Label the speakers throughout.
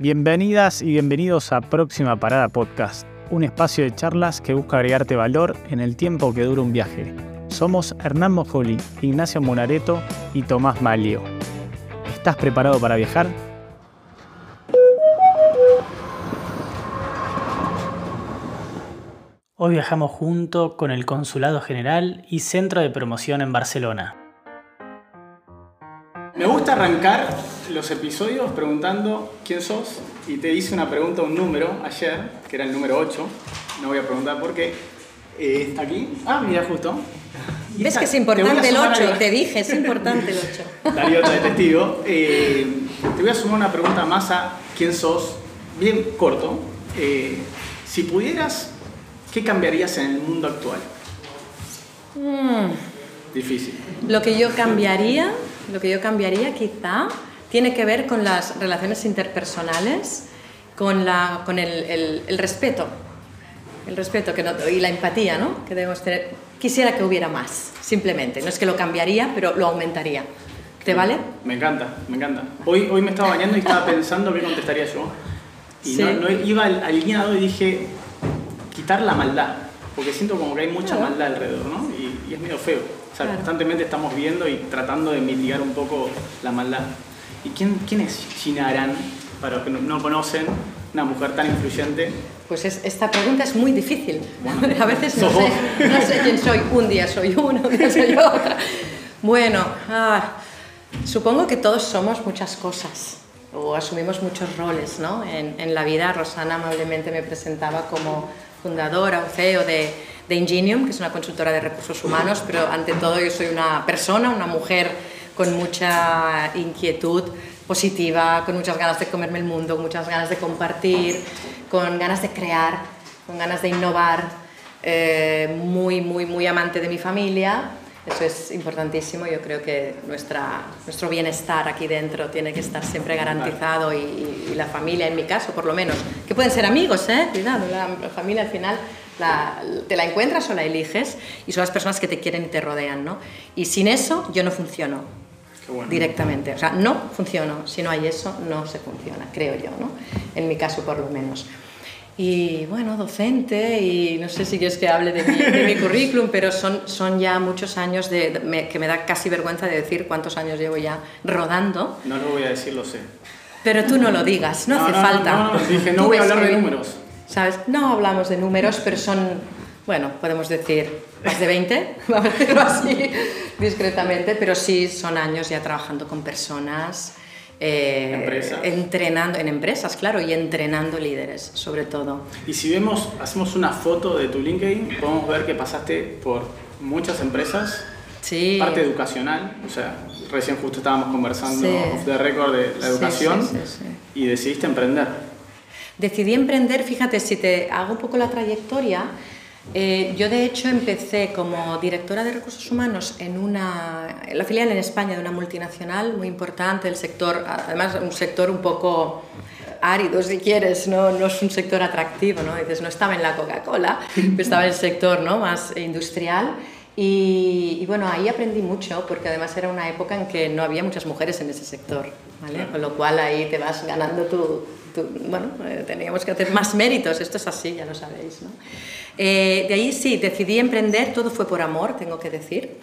Speaker 1: Bienvenidas y bienvenidos a Próxima Parada Podcast, un espacio de charlas que busca agregarte valor en el tiempo que dura un viaje. Somos Hernán Mojoli, Ignacio Monareto y Tomás Malio. ¿Estás preparado para viajar? Hoy viajamos junto con el Consulado General y Centro de Promoción en Barcelona. Me gusta arrancar los episodios preguntando quién sos y te hice una pregunta, un número ayer, que era el número 8, no voy a preguntar por qué, eh, está aquí, ah, mira justo.
Speaker 2: Y ¿Ves que es importante el 8? Te dije, es importante el 8.
Speaker 1: Darío de testigo. Eh, te voy a sumar una pregunta más a quién sos, bien corto. Eh, si pudieras, ¿qué cambiarías en el mundo actual?
Speaker 2: Mm.
Speaker 1: Difícil.
Speaker 2: Lo que yo cambiaría, lo que yo cambiaría quizá tiene que ver con las relaciones interpersonales, con, la, con el, el, respeto, el respeto que no, y la empatía ¿no? que debemos tener. Quisiera que hubiera más, simplemente. No es que lo cambiaría, pero lo aumentaría. ¿Te vale?
Speaker 1: Me encanta, me encanta. Hoy, hoy me estaba bañando y estaba pensando qué contestaría yo. Y no, iba alineado y dije, quitar la maldad, porque siento como que hay mucha maldad alrededor, ¿no? Y, es medio feo. O sea, constantemente estamos viendo y tratando de mitigar un poco la maldad. ¿Y quién, quién es Gina Arán, para los que no, conocen, una mujer tan influyente?
Speaker 2: Pues esta pregunta es muy difícil. A veces no sé, no sé, quién soy. Un día soy uno, un día soy otra. Bueno, ah, supongo que todos somos muchas cosas o asumimos muchos roles ¿no? en, en, la vida. Rosana amablemente me presentaba como fundadora o CEO de, de Ingenium, que es una consultora de recursos humanos, pero ante todo yo soy una persona, una mujer con mucha inquietud positiva, con muchas ganas de comerme el mundo, con muchas ganas de compartir, con ganas de crear, con ganas de innovar, eh, muy, muy, muy amante de mi familia. Eso es importantísimo. Yo creo que nuestra, nuestro bienestar aquí dentro tiene que estar siempre garantizado y, la familia, en mi caso, por lo menos, que pueden ser amigos, ¿eh? Cuidado, la, familia al final te la encuentras o la eliges y son las personas que te quieren y te rodean, ¿no? Y sin eso yo no funciono directamente. O sea, no funciona. Si no hay eso, no se funciona, creo yo, ¿no? En mi caso, por lo menos. Y bueno, docente, y no sé si quieres que hable de mi, de mi currículum, pero son, son ya muchos años de, que me da casi vergüenza de decir cuántos años llevo ya rodando.
Speaker 1: No lo voy a decir, lo sé.
Speaker 2: Pero tú no lo digas, no, hace falta.
Speaker 1: No, no, dije, no voy a hablar de números.
Speaker 2: ¿Sabes? No hablamos de números, pero son, bueno, podemos decir más de 20, vamos a decirlo así discretamente, pero sí son años ya trabajando con personas.
Speaker 1: Eh,
Speaker 2: entrenando en empresas, claro, y entrenando líderes, sobre todo.
Speaker 1: Y si vemos, hacemos una foto de tu LinkedIn, podemos ver que pasaste por muchas empresas,
Speaker 2: sí.
Speaker 1: parte educacional, o sea, recién justo estábamos conversando de récord de la educación y decidiste emprender.
Speaker 2: Decidí emprender, fíjate, si te hago un poco la trayectoria, eh, yo de hecho empecé como directora de recursos humanos en, una, en la filial en España de una multinacional muy importante, el sector, además un sector un poco árido si quieres, no, no es un sector atractivo, ¿no? Dices, no estaba en la Coca-Cola, estaba en el sector ¿no? más industrial. Y, bueno, ahí aprendí mucho porque además era una época en que no había muchas mujeres en ese sector, ¿vale? Con lo cual ahí te vas ganando tu... tu bueno, eh, teníamos que hacer más méritos, esto es así, ya lo sabéis, ¿no? Eh, de ahí sí, decidí emprender, todo fue por amor, tengo que decir,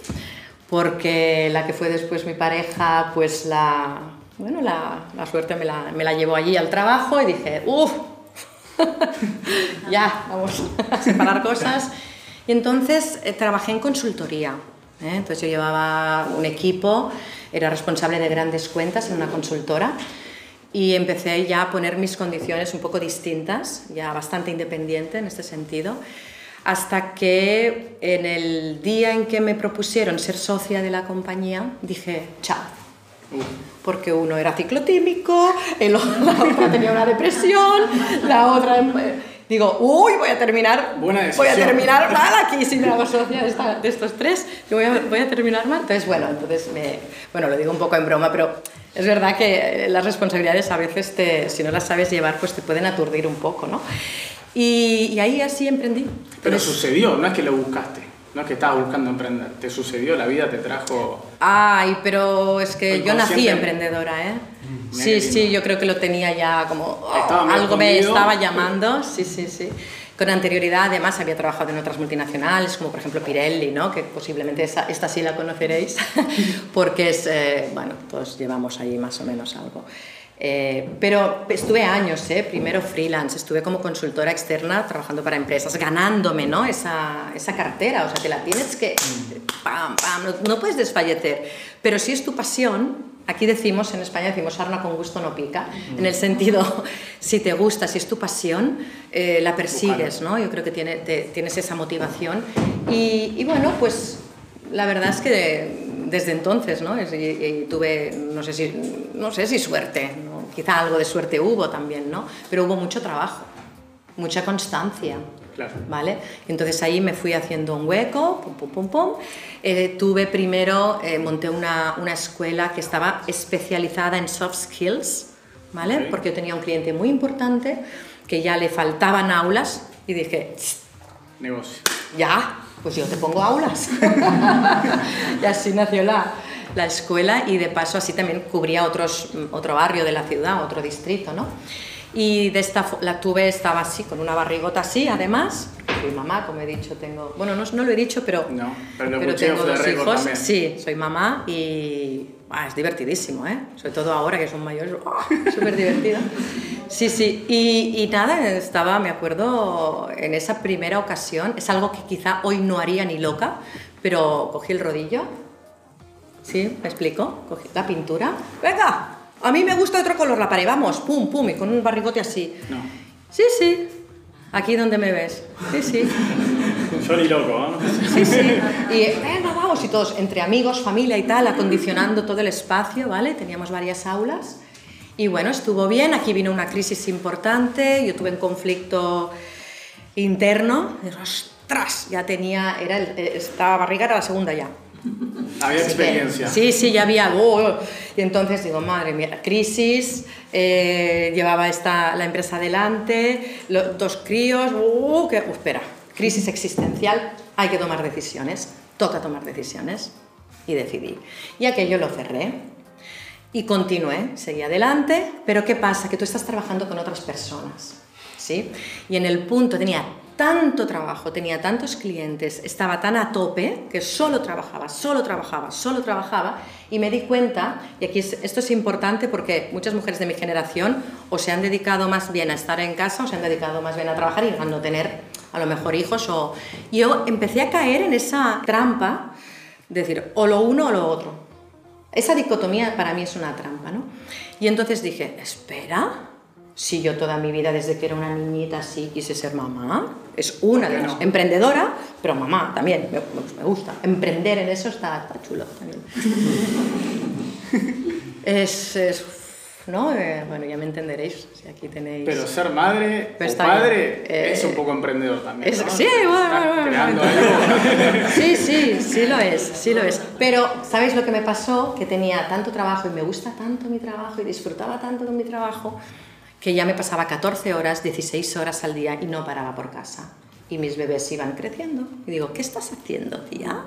Speaker 2: porque la que fue después mi pareja, pues la, bueno, la, la suerte me la, me la, llevó allí al trabajo y dije, uff, ya, vamos a separar cosas. Y entonces eh, trabajé en consultoría. ¿eh? Entonces yo llevaba un equipo, era responsable de grandes cuentas en una consultora y empecé ya a poner mis condiciones un poco distintas, ya bastante independiente en este sentido, hasta que en el día en que me propusieron ser socia de la compañía, dije, chao. Porque uno era ciclotímico, el, la otra tenía una depresión, la otra... Digo, uy, voy a terminar, voy a terminar mal aquí si me hago socia de, de estos tres, voy a, voy a terminar mal. Entonces, bueno, entonces me, bueno, lo digo un poco en broma, pero es verdad que las responsabilidades a veces, te, si no las sabes llevar, pues te pueden aturdir un poco, ¿no? Y, ahí así emprendí.
Speaker 1: Pero sucedió, no es que lo buscaste. No es que estabas buscando emprender, te sucedió, la vida te trajo...
Speaker 2: Ay, pero es que yo nací emprendedora, ¿eh? Sí, sí, yo creo que lo tenía ya como... Oh, algo me estaba llamando, sí, sí, sí. Con anterioridad, además, había trabajado en otras multinacionales, como por ejemplo Pirelli, ¿no? que posiblemente esta, esta sí la conoceréis, porque es, eh, bueno, todos llevamos ahí más o menos algo. Eh, pero estuve años, ¿eh? primero freelance, estuve como consultora externa trabajando para empresas, ganándome ¿no? esa, esa cartera, o sea, te la tienes que... Pam, pam, no, no, puedes desfallecer, pero si es tu pasión, aquí decimos, en España decimos, arna con gusto no pica, en el sentido, si te gusta, si es tu pasión, eh, la persigues, ¿no? Yo creo que tiene, tienes esa motivación y, y bueno, pues la verdad es que desde entonces, ¿no? Y, tuve, no sé si, no sé si suerte, quizá algo de suerte hubo también, ¿no? Pero hubo mucho trabajo, mucha constancia.
Speaker 1: Claro.
Speaker 2: ¿Vale? Entonces ahí me fui haciendo un hueco, pum, pum, pum, pum. Eh, tuve primero, eh, monté una, una, escuela que estaba especializada en soft skills, ¿vale? Porque yo tenía un cliente muy importante que ya le faltaban aulas y dije,
Speaker 1: negocio.
Speaker 2: Ya, pues yo te pongo aulas. y así nació la, la, escuela y de paso así también cubría otros, otro barrio de la ciudad, otro distrito, ¿no? Y de esta, la tuve, estaba así, con una barrigota así, además. Soy mamá, como he dicho, tengo... Bueno, no, no lo he dicho, pero,
Speaker 1: no, pero,
Speaker 2: pero tengo dos hijos. Sí, soy mamá y es divertidísimo, ¿eh? Sobre todo ahora que son mayores, súper divertido. Sí, sí, y, y, nada, estaba, me acuerdo, en esa primera ocasión, es algo que quizá hoy no haría ni loca, pero cogí el rodillo, ¿sí? ¿Me explico? Cogí la pintura, venga, a mí me gusta otro color la pared, vamos, pum, pum, y con un barrigote así.
Speaker 1: No.
Speaker 2: Sí, sí, aquí donde me ves, sí, sí.
Speaker 1: Soy loco, ¿no?
Speaker 2: Sí, sí. Y venga, vamos, y todos, entre amigos, familia y tal, acondicionando todo el espacio, ¿vale? Teníamos varias aulas. Y bueno, estuvo bien, aquí vino una crisis importante, yo tuve un conflicto interno, ostras, ya tenía, era esta barriga era la segunda ya.
Speaker 1: Había experiencia.
Speaker 2: sí, sí, ya había algo. Y entonces digo, madre mía, crisis, eh, llevaba esta, la empresa adelante, dos críos, uh, que, uh, espera, crisis existencial, hay que tomar decisiones, toca tomar decisiones. Y decidí. Y aquello lo cerré. Y continué, seguí adelante, pero ¿qué pasa? Que tú estás trabajando con otras personas, ¿sí? Y en el punto tenía tanto trabajo, tenía tantos clientes, estaba tan a tope que solo trabajaba, solo trabajaba, solo trabajaba y me di cuenta, y aquí esto es importante porque muchas mujeres de mi generación o se han dedicado más bien a estar en casa o se han dedicado más bien a trabajar y a no tener a lo mejor hijos o yo empecé a caer en esa trampa de decir o lo uno o lo otro esa dicotomía para mí es una trampa, ¿no? Y entonces dije, espera, si yo toda mi vida desde que era una niñita así quise ser mamá, es una de las... Emprendedora, pero mamá también, me, me, gusta. Emprender en eso está, está chulo también. es, es ¿no? Eh, bueno, ya me entenderéis, si aquí tenéis...
Speaker 1: Pero ser madre o padre eh, es un poco emprendedor también, ¿no?
Speaker 2: Sí, bueno, bueno, Sí, sí, sí lo es, sí lo es. Pero, ¿sabéis lo que me pasó? Que tenía tanto trabajo y me gusta tanto mi trabajo y disfrutaba tanto con mi trabajo que ya me pasaba 14 horas, 16 horas al día y no paraba por casa. Y mis bebés iban creciendo. Y digo, ¿qué estás haciendo, tía?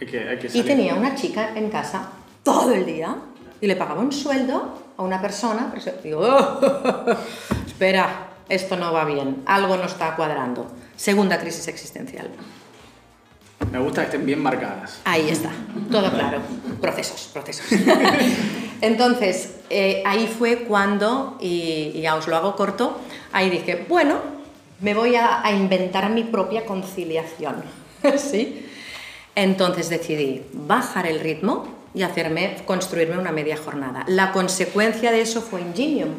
Speaker 1: Hay que, hay que
Speaker 2: y tenía una chica en casa todo el día y le pagaba un sueldo a una persona, pero digo, oh, espera, esto no va bien, algo no está cuadrando. Segunda crisis existencial.
Speaker 1: Me gusta que estén bien marcadas.
Speaker 2: Ahí está, todo claro. Procesos, procesos. Entonces, eh, ahí fue cuando, y, ya os lo hago corto, ahí dije, bueno, me voy a, a inventar mi propia conciliación. ¿Sí? Entonces decidí bajar el ritmo, y hacerme, construirme una media jornada. La consecuencia de eso fue Ingenium.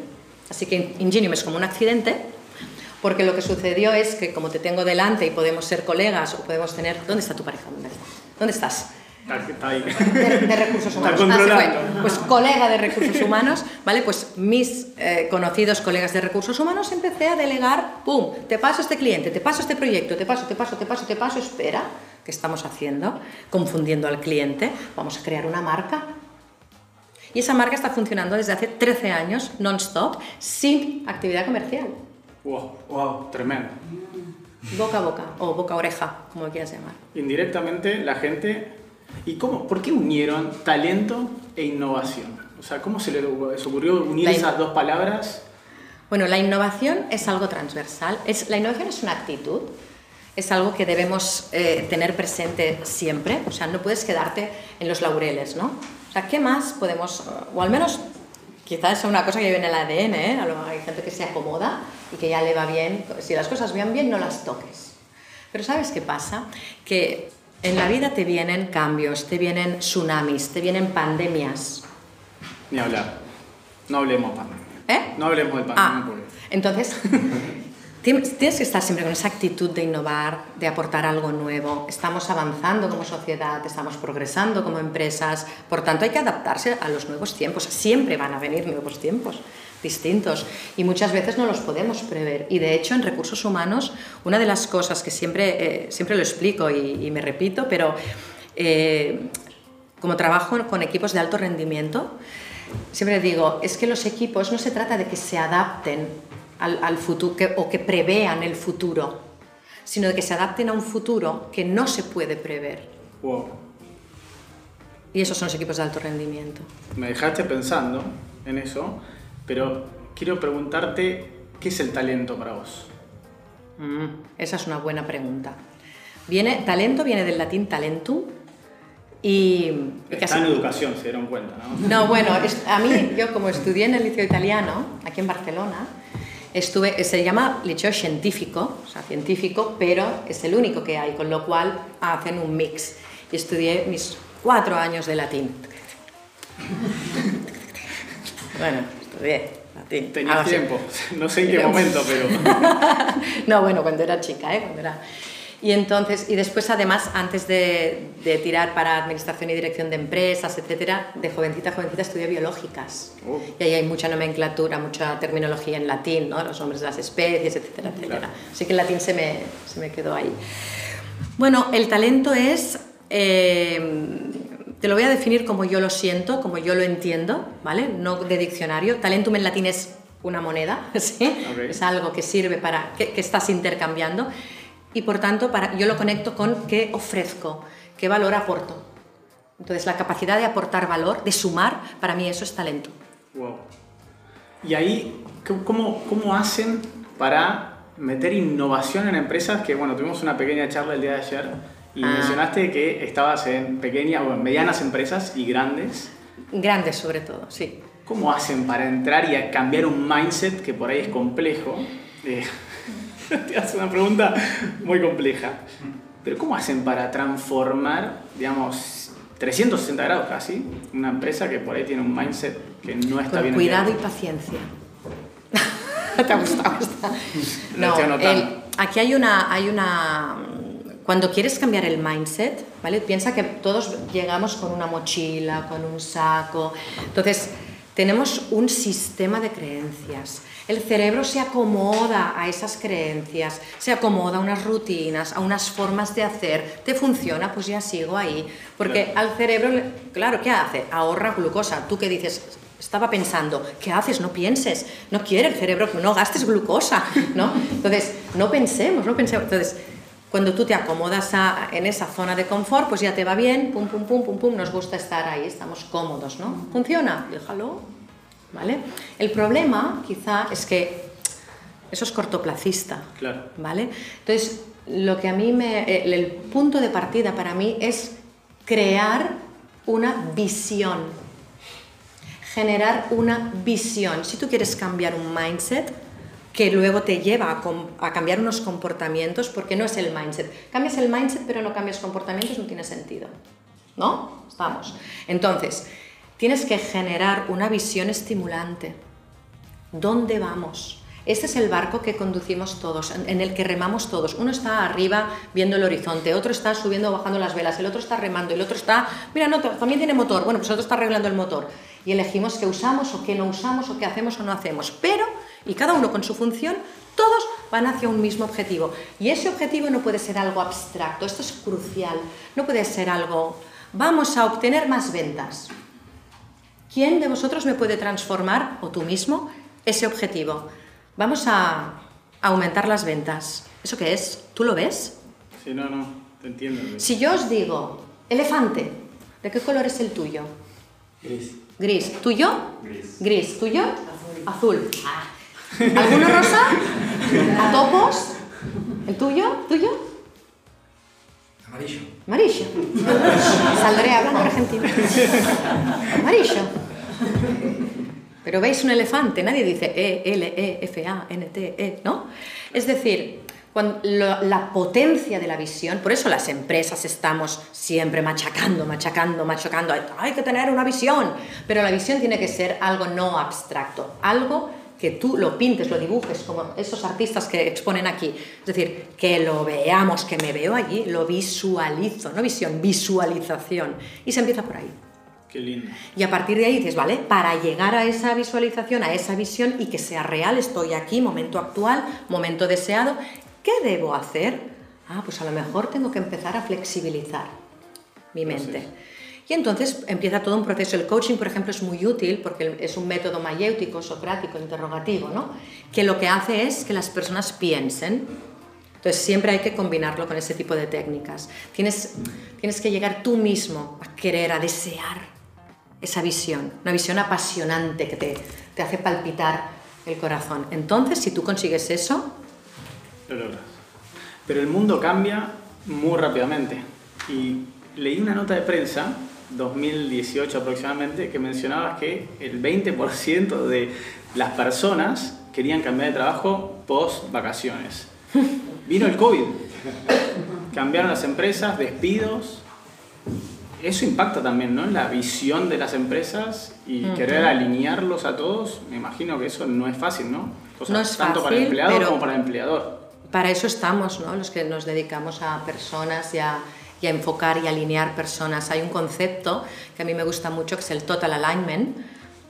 Speaker 2: Así que Ingenium es como un accidente, porque lo que sucedió es que como te tengo delante y podemos ser colegas o podemos tener... ¿Dónde está tu pareja? ¿Dónde, está? ¿Dónde estás?
Speaker 1: Está ahí.
Speaker 2: De, recursos humanos.
Speaker 1: Ah,
Speaker 2: pues colega de recursos humanos, ¿vale? Pues mis eh, conocidos colegas de recursos humanos empecé a delegar, ¡pum! Te paso este cliente, te paso este proyecto, te paso, te paso, te paso, te paso, espera, ¿qué estamos haciendo? Confundiendo al cliente, vamos a crear una marca. Y esa marca está funcionando desde hace 13 años, non-stop, sin actividad comercial.
Speaker 1: Wow, wow, tremendo.
Speaker 2: boca a boca o boca a oreja, como quieras llamar.
Speaker 1: Indirectamente la gente... ¿Y cómo? ¿Por qué unieron talento e innovación? O sea, ¿cómo se les ocurrió unir esas dos palabras?
Speaker 2: Bueno, la innovación es algo transversal. Es, la innovación es una actitud, es algo que debemos eh, tener presente siempre. O sea, no puedes quedarte en los laureles, ¿no? O sea, ¿qué más podemos, o al menos quizás es una cosa que viene en el ADN, ¿eh? Hay gente que se acomoda y que ya le va bien. Si las cosas van bien, no las toques. Pero ¿sabes qué pasa? Que en la vida te vienen cambios, te vienen tsunamis, te vienen pandemias.
Speaker 1: Ni hablar. No hablemos pandemia.
Speaker 2: ¿Eh?
Speaker 1: No hablemos del
Speaker 2: pandemia. Ah, entonces, tienes que estar siempre con esa actitud de innovar, de aportar algo nuevo. Estamos avanzando como sociedad, estamos progresando como empresas, por tanto hay que adaptarse a los nuevos tiempos. Siempre van a venir nuevos tiempos distintos y muchas veces no los podemos prever. Y de hecho en recursos humanos, una de las cosas que siempre, eh, siempre lo explico y, me repito, pero eh, como trabajo con equipos de alto rendimiento, siempre digo, es que los equipos no se trata de que se adapten al, futuro o que prevean el futuro, sino de que se adapten a un futuro que no se puede prever. Y esos son los equipos de alto rendimiento.
Speaker 1: Me dejaste pensando en eso, pero quiero preguntarte, ¿qué es el talento para vos?
Speaker 2: Mm, esa es una buena pregunta. Viene, talento viene del latín talentum, y
Speaker 1: Está en educación, se dieron cuenta, ¿no?
Speaker 2: No, bueno, a mí, yo como estudié en el liceo italiano, aquí en Barcelona, estuve, se llama liceo científico, o sea, científico, pero es el único que hay, con lo cual hacen un mix. Y estudié mis cuatro años de latín. bueno, estudié latín.
Speaker 1: Tenías tiempo, no sé en qué momento, pero...
Speaker 2: no, bueno, cuando era chica, ¿eh? Cuando era y entonces, y después además, antes de, de, tirar para administración y dirección de empresas, etcétera, de jovencita, jovencita estudié biológicas. Oh. Y ahí hay mucha nomenclatura, mucha terminología en latín, ¿no? Los nombres de las especies, etcétera, etcétera. Así que el latín se me, se me quedó ahí. Bueno, el talento es, eh, te lo voy a definir como yo lo siento, como yo lo entiendo, ¿vale? No de diccionario. Talentum en latín es una moneda, ¿sí? Es algo que sirve para, que, que estás intercambiando y por tanto para, yo lo conecto con qué ofrezco, qué valor aporto. Entonces la capacidad de aportar valor, de sumar, para mí eso es talento.
Speaker 1: Wow. Y ahí, ¿cómo, cómo hacen para meter innovación en empresas? Que bueno, tuvimos una pequeña charla el día de ayer y ah. mencionaste que estabas en pequeñas o medianas empresas y grandes.
Speaker 2: Grandes sobre todo, sí.
Speaker 1: ¿Cómo hacen para entrar y cambiar un mindset que por ahí es complejo? Eh, te hace una pregunta muy compleja. Pero ¿cómo hacen para transformar, digamos, 360 grados casi, una empresa que por ahí tiene un mindset que no está
Speaker 2: Con
Speaker 1: bien?
Speaker 2: Cuidado y paciencia. ¿Te ha gustado? no, aquí hay una, hay una... Cuando quieres cambiar el mindset, ¿vale? Piensa que todos llegamos con una mochila, con un saco. Entonces, tenemos un sistema de creencias. El cerebro se acomoda a esas creencias, se acomoda a unas rutinas, a unas formas de hacer. ¿Te funciona? Pues ya sigo ahí. Porque al cerebro, claro, ¿qué hace? Ahorra glucosa. Tú qué dices, estaba pensando, ¿qué haces? No pienses, no quiere el cerebro, no gastes glucosa, ¿no? Entonces, no pensemos, no pensemos. Entonces, cuando tú te acomodas en esa zona de confort, pues ya te va bien, pum, pum, pum, pum, pum, nos gusta estar ahí, estamos cómodos, ¿no? ¿Funciona? Déjalo, ¿vale? El problema, quizá, es que eso es cortoplacista,
Speaker 1: claro.
Speaker 2: ¿vale? Entonces, lo que a mí me... El punto de partida para mí es crear una visión, generar una visión. Si tú quieres cambiar un mindset, que luego te lleva a, cambiar unos comportamientos, porque no es el mindset. Cambias el mindset pero no cambias comportamientos, no tiene sentido. ¿No? Estamos. Entonces, tienes que generar una visión estimulante. ¿Dónde vamos? Este es el barco que conducimos todos, en el que remamos todos. Uno está arriba viendo el horizonte, otro está subiendo o bajando las velas, el otro está remando, el otro está, mira, no, también tiene motor, bueno, pues el otro está arreglando el motor. Y elegimos qué usamos o qué no usamos o qué hacemos o no hacemos. Pero y cada uno con su función, todos van hacia un mismo objetivo. Y ese objetivo no puede ser algo abstracto, esto es crucial, no puede ser algo, vamos a obtener más ventas. ¿Quién de vosotros me puede transformar, o tú mismo, ese objetivo? Vamos a aumentar las ventas. ¿Eso qué es? ¿Tú lo ves?
Speaker 1: Sí, no, no, te entiendo.
Speaker 2: Si yo os digo, elefante, ¿de qué color es el tuyo?
Speaker 3: Gris.
Speaker 2: Gris. ¿Tuyo?
Speaker 3: Gris.
Speaker 2: Gris. ¿Tuyo? Azul. Ah. ¿Alguno rosa? ¿A topos? ¿El tuyo? ¿Tuyo?
Speaker 3: Amarillo.
Speaker 2: Amarillo. Saldré hablando argentino. Amarillo. Pero veis un elefante, nadie dice E, L, E, F, A, N, T, E, ¿no? Es decir, cuando lo- la potencia de la visión, por eso las empresas estamos siempre machacando, machacando, machacando, hay, hay que tener una visión, pero la visión tiene que ser algo no abstracto, algo que tú lo pintes, lo dibujes, como esos artistas que exponen aquí. Es decir, que lo veamos, que me veo allí, lo visualizo, no visión, visualización. Y se empieza por ahí.
Speaker 1: Qué lindo.
Speaker 2: Y a partir de ahí dices, vale, para llegar a esa visualización, a esa visión y que sea real, estoy aquí, momento actual, momento deseado, ¿qué debo hacer? Ah, pues a lo mejor tengo que empezar a flexibilizar mi mente. Y entonces empieza todo un proceso. El coaching, por ejemplo, es muy útil porque es un método mayéutico, socrático, interrogativo, ¿no? Que lo que hace es que las personas piensen. Entonces siempre hay que combinarlo con ese tipo de técnicas. Tienes, tienes que llegar tú mismo a querer, a desear esa visión, una visión apasionante que te, te hace palpitar el corazón. Entonces, si tú consigues eso,
Speaker 1: Lo. Pero el mundo cambia muy rápidamente. Y leí una nota de prensa, 2018 aproximadamente, que mencionaba que el 20% de las personas querían cambiar de trabajo post vacaciones. Vino el COVID. Cambiaron las empresas, despidos. Eso impacta también, ¿no? En la visión de las empresas y querer alinearlos a todos. Me imagino que eso no es fácil, ¿no? O sea,
Speaker 2: No es
Speaker 1: tanto para el empleado
Speaker 2: pero-
Speaker 1: como para el empleador.
Speaker 2: Para eso estamos, ¿no? los que nos dedicamos a personas y a, y a enfocar y alinear personas. Hay un concepto que a mí me gusta mucho que es el total alignment,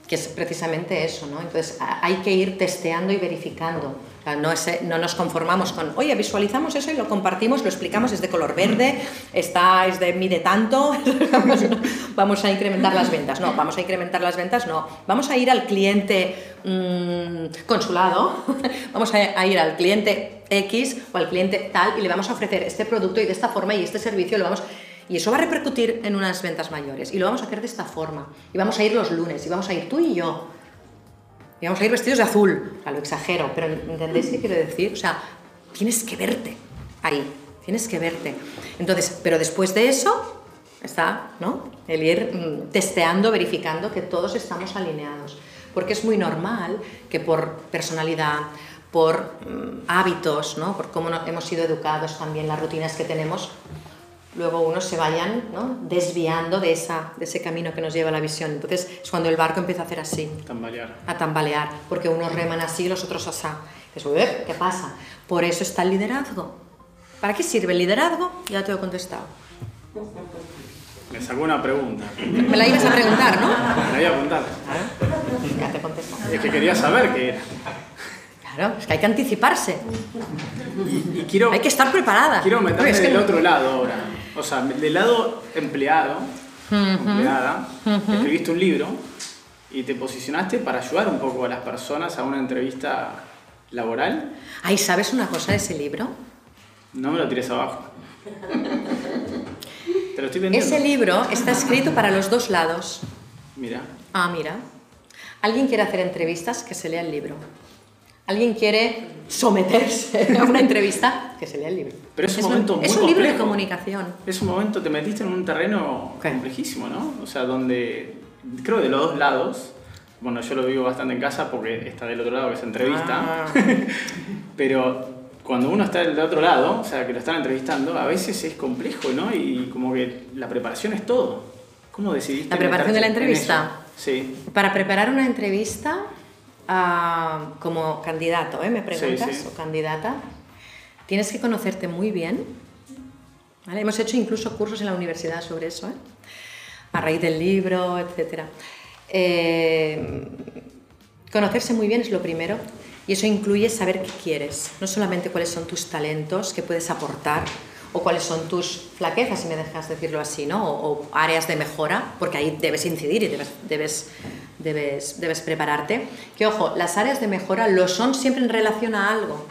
Speaker 2: que es precisamente eso. ¿no? Entonces hay que ir testeando y verificando. No, es- no nos conformamos con, oye, visualizamos eso y lo compartimos, lo explicamos, es de color verde, está, es de mide tanto, vamos, a incrementar las ventas. No, vamos a incrementar las ventas, no. Vamos a ir al cliente mm, consulado, vamos a ir al cliente X o al cliente tal y le vamos a ofrecer este producto y de esta forma y este servicio lo vamos... Y eso va a repercutir en unas ventas mayores. Y lo vamos a hacer de esta forma. Y vamos a ir los lunes. Y vamos a ir tú y yo. Y vamos a ir vestidos de azul. O sea, lo exagero, pero ¿entendéis qué quiero decir? O sea, tienes que verte ahí. Tienes que verte. Entonces, pero después de eso está, ¿no? El ir mm, testeando, verificando que todos estamos alineados. Porque es muy normal que por personalidad, por mm, hábitos, ¿no? por cómo hemos sido educados también, las rutinas que tenemos, luego unos se vayan ¿no? desviando de, esa, de ese camino que nos lleva a la visión. Entonces es cuando el barco empieza a hacer así,
Speaker 1: Tambalear.
Speaker 2: a tambalear, porque unos reman así y los otros asá. "Ué, ¿qué pasa? Por eso está el liderazgo. ¿Para qué sirve el liderazgo? Ya te lo he contestado.
Speaker 1: Me sacó una pregunta.
Speaker 2: Me la ibas a preguntar, ¿no?
Speaker 1: Me la iba a contar.
Speaker 2: Claro, ya te he contestado.
Speaker 1: Es que quería saber qué era.
Speaker 2: Claro, es que hay que anticiparse,
Speaker 1: Y, y quiero,
Speaker 2: hay que estar preparada.
Speaker 1: quiero meterme
Speaker 2: es
Speaker 1: del
Speaker 2: no-
Speaker 1: otro lado ahora. O sea, del lado empleado, empleada, escribiste un libro y te posicionaste para ayudar un poco a las personas a una entrevista laboral.
Speaker 2: Ay, ¿sabes una cosa de ese libro?
Speaker 1: No me lo tires abajo. Te lo estoy vendiendo.
Speaker 2: Ese libro está escrito para los dos lados.
Speaker 1: Mira.
Speaker 2: Ah, mira. Alguien quiere hacer entrevistas, que se lea el libro. Alguien quiere someterse a una entrevista, que se lea el libro.
Speaker 1: Pero es un
Speaker 2: lo-
Speaker 1: momento muy
Speaker 2: Es un libro de
Speaker 1: complejo.
Speaker 2: comunicación.
Speaker 1: Es un momento, te metiste en un terreno
Speaker 2: ¿Qué?
Speaker 1: complejísimo, ¿no? O sea, donde creo de los dos lados, bueno, yo lo vivo bastante en casa porque está del otro lado que se entrevista,
Speaker 2: Ah.
Speaker 1: pero cuando uno está del otro lado, o sea, que lo están entrevistando, a veces es complejo, ¿no? Y como que la preparación es todo. ¿Cómo decidiste?
Speaker 2: ¿La preparación de la
Speaker 1: en
Speaker 2: entrevista?
Speaker 1: eso? Sí.
Speaker 2: Para preparar una entrevista como candidato, ¿eh? ¿Me preguntas?
Speaker 1: sí.
Speaker 2: O candidata. Tienes que conocerte muy bien. ¿vale? Hemos hecho incluso cursos en la universidad sobre eso, ¿eh? a raíz del libro, etc. conocerse muy bien es lo primero y eso incluye saber qué quieres, no solamente cuáles son tus talentos, qué puedes aportar o cuáles son tus flaquezas, si me dejas decirlo así, ¿no? o, o áreas de mejora, porque ahí debes incidir y debes, debes, debes, debes prepararte. Que ojo, las áreas de mejora lo son siempre en relación a algo.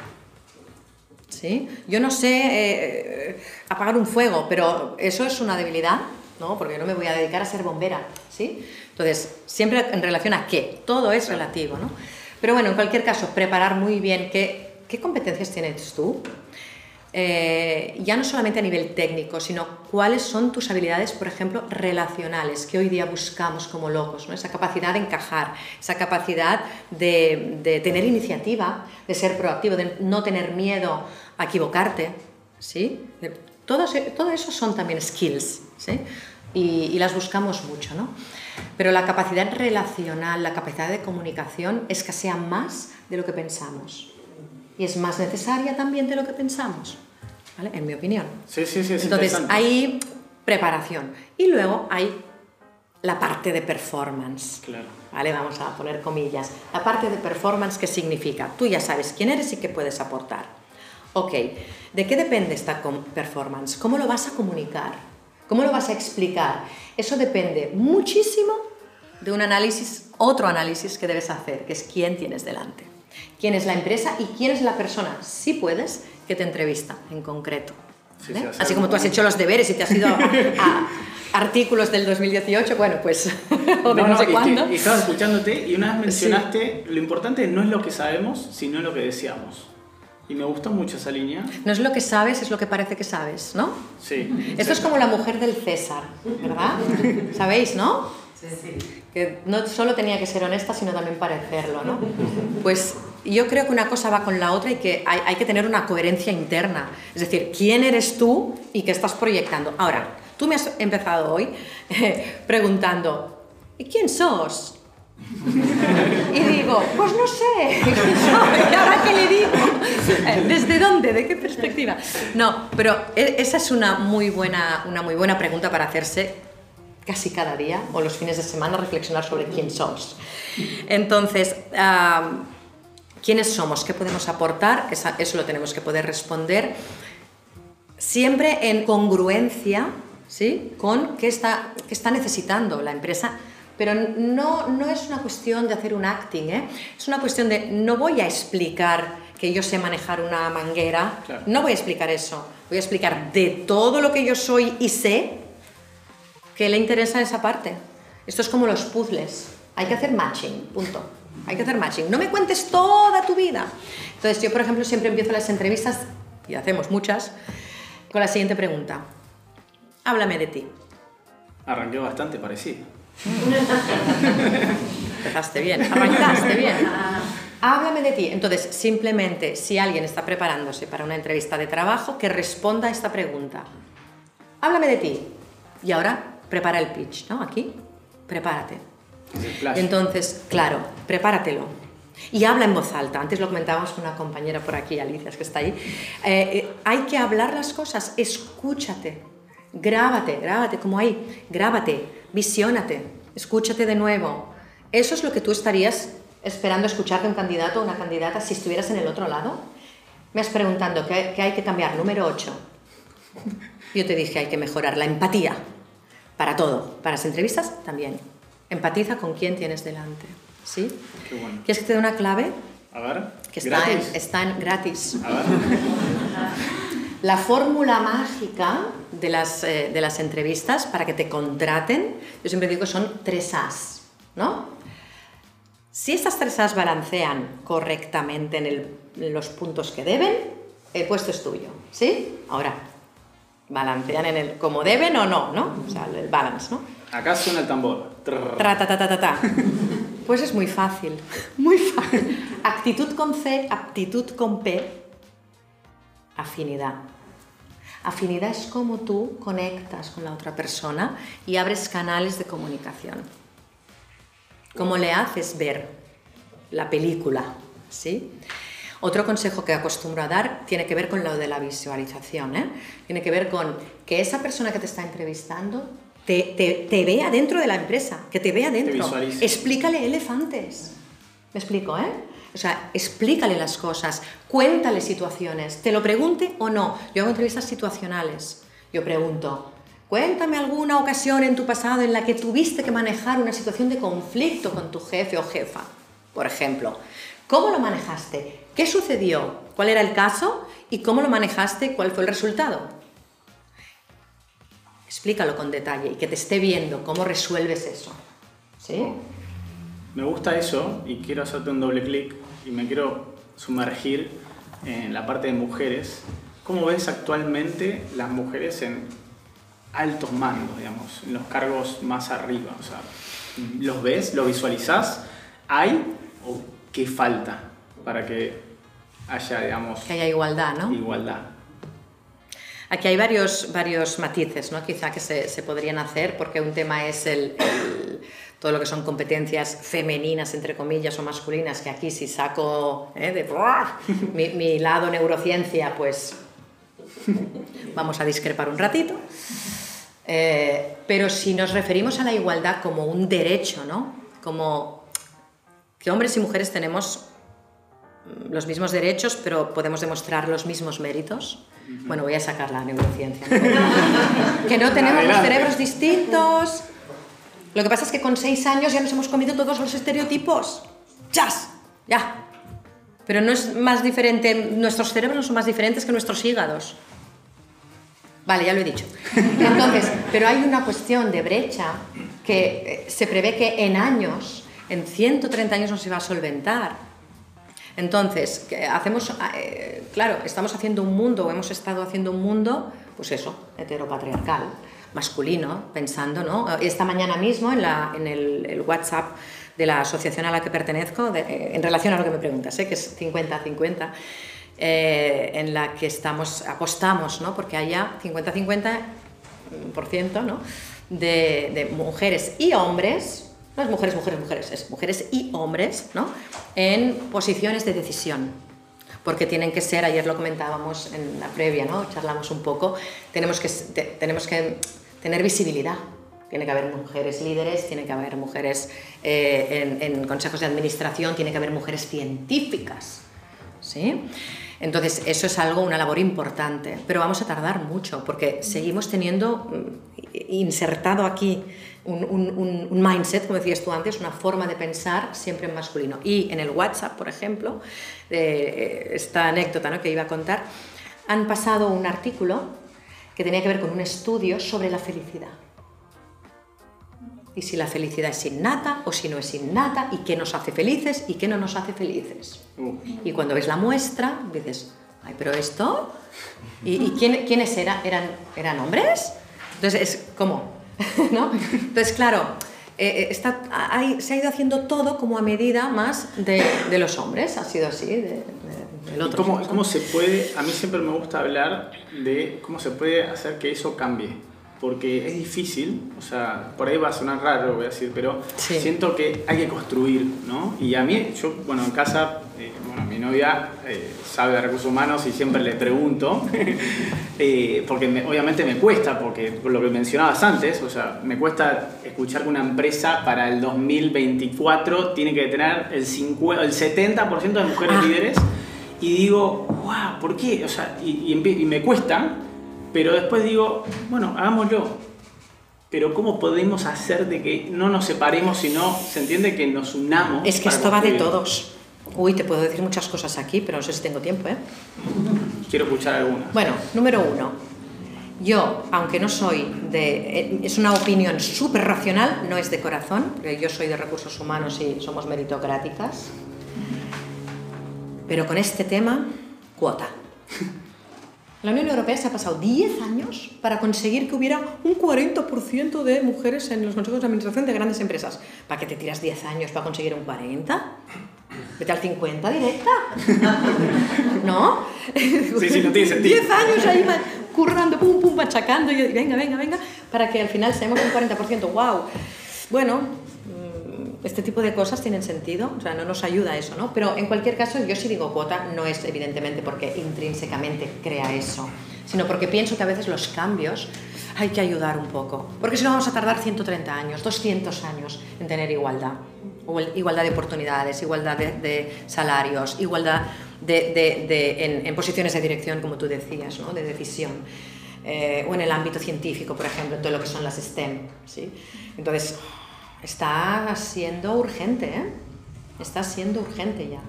Speaker 2: ¿sí? Yo no sé eh, apagar un fuego, pero eso es una debilidad, ¿no? Porque yo no me voy a dedicar a ser bombera, ¿sí? Entonces, siempre en relación a qué, todo es relativo, ¿no? Pero bueno, en cualquier caso, preparar muy bien qué, qué competencias tienes tú, eh, ya no solamente a nivel técnico, sino cuáles son tus habilidades, por ejemplo, relacionales, que hoy día buscamos como locos, ¿no? esa capacidad de encajar, esa capacidad de, de tener iniciativa, de ser proactivo, de no tener miedo a equivocarte. ¿sí? Todo, todo eso son también skills ¿sí? y, y las buscamos mucho. ¿no? Pero la capacidad relacional, la capacidad de comunicación escasea más de lo que pensamos. Y es más necesaria también de lo que pensamos. ¿Vale? En mi opinión.
Speaker 1: Sí, sí, sí.
Speaker 2: Entonces hay preparación y luego hay la parte de performance.
Speaker 1: Claro.
Speaker 2: ¿Vale? Vamos a poner comillas. La parte de performance, ¿qué significa? Tú ya sabes quién eres y qué puedes aportar. Ok, ¿de qué depende esta performance? ¿Cómo lo vas a comunicar? ¿Cómo lo vas a explicar? Eso depende muchísimo de un análisis, otro análisis que debes hacer, que es quién tienes delante. Quién es la empresa y quién es la persona, si puedes, que te entrevista en concreto. Así como tú has hecho los deberes y te has ido a, artículos del 2018, bueno, pues, o de no, sé cuándo.
Speaker 1: Y, estaba escuchándote y una vez mencionaste, lo importante no es lo que sabemos, sino lo que deseamos. Y me gustó mucho esa línea.
Speaker 2: No es lo que sabes, es lo que parece que sabes, ¿no?
Speaker 1: Sí.
Speaker 2: Esto es como la mujer del César, ¿verdad? ¿Sabéis, no? Sí, sí. Que no solo tenía que ser honesta, sino también parecerlo, ¿no? Pues yo creo que una cosa va con la otra y que hay, hay que tener una coherencia interna. Es decir, ¿quién eres tú y qué estás proyectando? Ahora, tú me has empezado hoy preguntando, ¿y quién sos? Y digo, pues no sé, ¿y ahora qué le digo? ¿Desde dónde? ¿De qué perspectiva? No, pero e, esa es una muy buena, una muy buena pregunta para hacerse casi cada día o los fines de semana, reflexionar sobre quién sos. Entonces, quiénes somos, qué podemos aportar, eso lo tenemos que poder responder siempre en congruencia ¿sí? con qué está, qué está necesitando la empresa. Pero no, no es una cuestión de hacer un acting, ¿eh? es una cuestión de no voy a explicar que yo sé manejar una manguera, no voy a explicar eso, voy a explicar de todo lo que yo soy y sé que le interesa esa parte. Esto es como los puzzles, hay que hacer matching, punto. Hay que hacer matching. No me cuentes toda tu vida. Entonces, yo, por ejemplo, siempre empiezo las entrevistas, y hacemos muchas, con la siguiente pregunta. Háblame de ti.
Speaker 1: Arranqué bastante parecido.
Speaker 2: Empezaste bien, arrancaste bien. Háblame de ti. Entonces, simplemente, si alguien está preparándose para una entrevista de trabajo, que responda a esta pregunta. Háblame de ti. Y ahora, prepara el pitch, ¿no? Aquí, prepárate. Entonces, claro, prepáratelo. Y habla en voz alta. Antes lo comentábamos con una compañera por aquí, Alicia, que está ahí. Eh, eh, hay que hablar las cosas, escúchate, grábate, grábate como ahí, grábate, visiónate, escúchate de nuevo. Eso es lo que tú estarías esperando escuchar de un candidato o una candidata si estuvieras en el otro lado. Me has preguntando qué, hay que cambiar, número 8. Yo te dije, hay que mejorar la empatía para todo, para las entrevistas también. Empatiza con quién tienes delante. ¿Sí?
Speaker 1: Qué bueno.
Speaker 2: ¿Quieres que te dé una clave?
Speaker 1: A ver.
Speaker 2: Que está en, está en gratis.
Speaker 1: A ver.
Speaker 2: La fórmula mágica de las, eh, de las entrevistas para que te contraten, yo siempre digo que son tres As, ¿no? Si estas tres As balancean correctamente en, el, en los puntos que deben, el puesto es tuyo, ¿sí? Ahora, balancean en el como deben o no, ¿no? O sea, el balance, ¿no?
Speaker 1: Acá suena el tambor.
Speaker 2: Tra, ta, ta, ta, ta. Pues es muy fácil, muy fácil. Actitud con C, aptitud con P, afinidad. Afinidad es como tú conectas con la otra persona y abres canales de comunicación. Cómo le haces ver la película, ¿sí? Otro consejo que acostumbro a dar tiene que ver con lo de la visualización, ¿eh? Tiene que ver con que esa persona que te está entrevistando te, te, vea dentro de la empresa, que te vea dentro. Explícale elefantes. Me explico, ¿eh? O sea, explícale las cosas, cuéntale situaciones, te lo pregunte o no. Yo hago entrevistas situacionales. Yo pregunto, cuéntame alguna ocasión en tu pasado en la que tuviste que manejar una situación de conflicto con tu jefe o jefa. por ejemplo. ¿Cómo lo manejaste? ¿Qué sucedió? ¿Cuál era el caso? ¿Y cómo lo manejaste? ¿Cuál fue el resultado? Explícalo con detalle y que te esté viendo cómo resuelves eso. ¿Sí?
Speaker 1: Me gusta eso y quiero hacerte un doble clic y me quiero sumergir en la parte de mujeres. ¿Cómo ves actualmente las mujeres en altos mandos, digamos, en los cargos más arriba? O sea, ¿los ves? ¿Lo visualizás? ¿Hay o qué falta para que haya, digamos...
Speaker 2: Que haya igualdad, ¿no?
Speaker 1: Igualdad.
Speaker 2: Aquí hay varios, varios matices, ¿no? Quizá que se, se podrían hacer, porque un tema es el todo lo que son competencias femeninas, entre comillas, o masculinas, que aquí si saco ¿eh? de mi, lado neurociencia, pues vamos a discrepar un ratito. Eh, pero si nos referimos a la igualdad como un derecho, ¿no? Como que hombres y mujeres tenemos los mismos derechos, pero podemos demostrar los mismos méritos. Bueno, voy a sacar la neurociencia. que no tenemos los cerebros distintos, lo que pasa es que con seis años ya nos hemos comido todos los estereotipos. ¡Chas! Ya. Pero no es más diferente, nuestros cerebros no son más diferentes que nuestros hígados. Vale, ya lo he dicho. Entonces, pero hay una cuestión de brecha que eh, se prevé que en años, en 130 años no se va a solventar. Entonces, hacemos, eh, claro, estamos haciendo un mundo, o hemos estado haciendo un mundo, pues eso, heteropatriarcal masculino, pensando, ¿no? Esta mañana mismo en, la, en el, WhatsApp de la asociación a la que pertenezco, en relación a lo que me preguntas, ¿eh? que es 50-50, eh, en la que estamos, apostamos ¿no? porque haya 50-50% ¿no? de, de, mujeres y hombres, no es mujeres, mujeres, mujeres, es mujeres y hombres ¿no? en posiciones de decisión. Porque tienen que ser, ayer lo comentábamos en la previa, ¿no? charlamos un poco, tenemos que, tenemos que tener visibilidad. Tiene que haber mujeres líderes, tiene que haber mujeres eh, en, consejos de administración, tiene que haber mujeres científicas. ¿sí? Entonces, eso es algo, una labor importante, pero vamos a tardar mucho porque seguimos teniendo mm, insertado aquí un, mindset, como decías tú antes, una forma de pensar siempre en masculino. Y en el WhatsApp, por ejemplo, eh, esta anécdota ¿no? que iba a contar, han pasado un artículo que tenía que ver con un estudio sobre la felicidad. Y si la felicidad es innata o si no es innata, y qué nos hace felices y qué no nos hace felices. Y cuando ves la muestra, dices, ay, pero esto. ¿Y, quiénes eran? eran? ¿Eran hombres? Entonces, es como, ¿no? Entonces, claro, eh, eh, está, se ha ido haciendo todo como a medida más de, de los hombres, ha sido así, de,
Speaker 1: ¿Cómo, ¿Cómo se puede, a mí siempre me gusta hablar de cómo se puede hacer que eso cambie? Porque es difícil, o sea, por ahí va a sonar raro, voy a decir, pero siento que hay que construir, ¿no? Y a mí, yo, bueno, en casa, eh, bueno, novia eh, sabe de recursos humanos y siempre le pregunto, eh, porque obviamente me cuesta, porque por lo que mencionabas antes, o sea, me cuesta escuchar que una empresa para el 2024 tiene que tener el, 50, el 70% de mujeres ah. líderes y digo, wow, ¿por qué? O sea, y, y, me cuesta, pero después digo, bueno, hagámoslo. Pero ¿cómo podemos hacer de que no nos separemos, sino se entiende que nos unamos?
Speaker 2: Es que esto va de todos. Uy, te puedo decir muchas cosas aquí, pero no sé si tengo tiempo, ¿eh?
Speaker 1: Quiero escuchar algunas.
Speaker 2: Bueno, número uno. Yo, aunque no soy de... Eh, es una opinión súper racional, no es de corazón, porque yo soy de recursos humanos y somos meritocráticas. Pero con este tema, cuota. La Unión Europea se ha pasado 10 años para conseguir que hubiera un 40% de mujeres en los consejos de administración de grandes empresas. ¿Para qué te tiras 10 años para conseguir un 40? Vete al 50 directa. ¿No?
Speaker 1: Sí, sí, no tiene sentido.
Speaker 2: 10 años ahí currando, pum, pum, machacando. Y venga, venga, venga, para que al final seamos un 40%. ¡Wow! Bueno, este tipo de cosas tienen sentido, o sea, no nos ayuda eso, ¿no? Pero en cualquier caso, yo si digo cuota, no es evidentemente porque intrínsecamente crea eso, sino porque pienso que a veces los cambios hay que ayudar un poco, porque si no vamos a tardar 130 años, 200 años en tener igualdad, igualdad de oportunidades, igualdad de, salarios, igualdad de, en, posiciones de dirección, como tú decías, ¿no? de decisión. Eh, o en el ámbito científico, por ejemplo, todo lo que son las STEM. ¿sí? Entonces, está siendo urgente, ¿eh? Está siendo urgente ya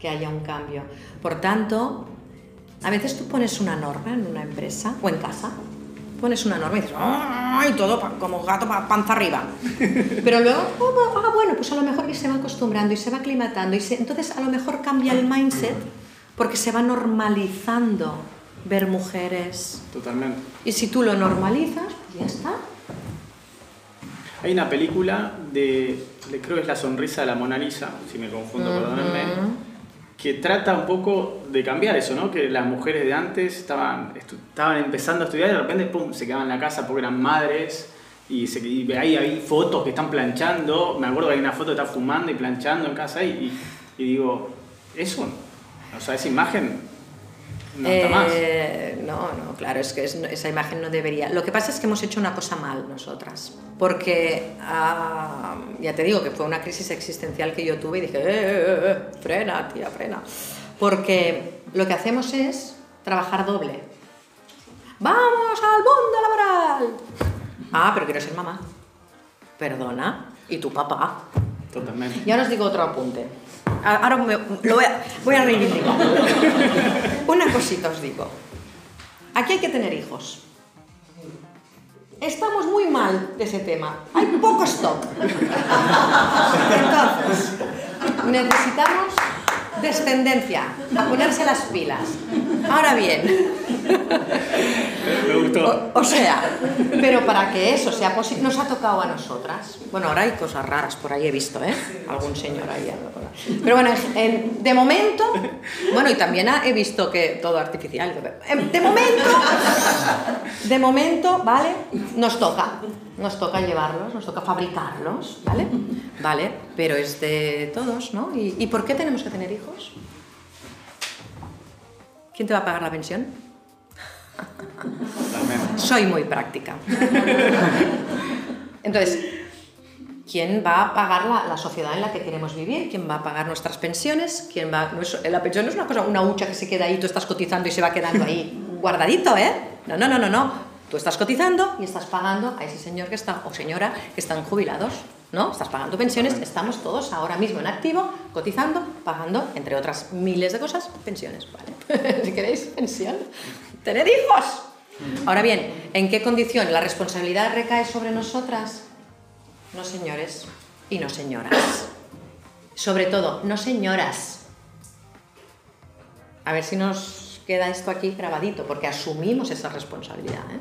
Speaker 2: que haya un cambio. Por tanto, a veces tú pones una norma en una empresa o en casa, pones una norma y dices, ¡ay! Todo como gato panza arriba. Pero luego, ah, bueno, pues a lo mejor que se va acostumbrando y se va aclimatando. Y entonces a lo mejor cambia el mindset porque se va normalizando ver mujeres.
Speaker 1: Totalmente.
Speaker 2: Y si tú lo normalizas, pues ya está.
Speaker 1: Hay una película de, creo que es La sonrisa de la Mona Lisa, si me confundo, perdónenme, que trata un poco de cambiar eso, ¿no? Que las mujeres de antes estaban, estaban empezando a estudiar y de repente pum, se quedaban en la casa porque eran madres y, se, y ahí hay fotos que están planchando. Me acuerdo que hay una foto que está fumando y planchando en casa y, y digo, eso, o sea, esa imagen
Speaker 2: eh, No, no, claro, es que esa imagen no debería. Lo que pasa es que hemos hecho una cosa mal nosotras, porque ah, ya te digo que fue una crisis existencial que yo tuve y dije, eh, eh, eh, frena, tía, frena. Porque lo que hacemos es trabajar doble. ¡Vamos al mundo laboral! Ah, pero quiero ser mamá. Perdona. ¿Y tu papá?
Speaker 1: Totalmente.
Speaker 2: Y ahora os digo otro apunte. Ahora lo voy a, voy. Una cosita os digo. Aquí hay que tener hijos. Estamos muy mal de ese tema. Hay poco stock. Entonces, necesitamos descendencia, a ponerse las pilas. Ahora bien, O, sea, pero para que eso sea posible, nos ha tocado a nosotras. Bueno, ahora hay cosas raras por ahí, he visto, ¿eh? Algún señor ahí. Pero bueno, de momento, bueno, y también he visto que todo artificial. De momento, de momento, ¿vale? Nos toca. Nos toca llevarlos, nos toca fabricarlos, ¿vale? Vale, pero es de todos, ¿no? ¿Y, ¿Y por qué tenemos que tener hijos? ¿Quién te va a pagar la pensión? Soy muy práctica. Entonces, ¿quién va a pagar la, sociedad en la que queremos vivir? ¿Quién va a pagar nuestras pensiones? ¿Quién va, la pensión no es una cosa, una hucha que se queda ahí, tú estás cotizando y se va quedando ahí guardadito, ¿eh? No, no, no, no, no. Tú estás cotizando y estás pagando a ese señor que está, o señora que están jubilados, ¿no? Estás pagando pensiones, estamos todos ahora mismo en activo, cotizando, pagando, entre otras miles de cosas, pensiones, ¿vale? si queréis pensión, tener hijos. Ahora bien, ¿en qué condición la responsabilidad recae sobre nosotras? No señores y no señoras. Sobre todo, no señoras. A ver si nos queda esto aquí grabadito, porque asumimos esa responsabilidad. ¿eh?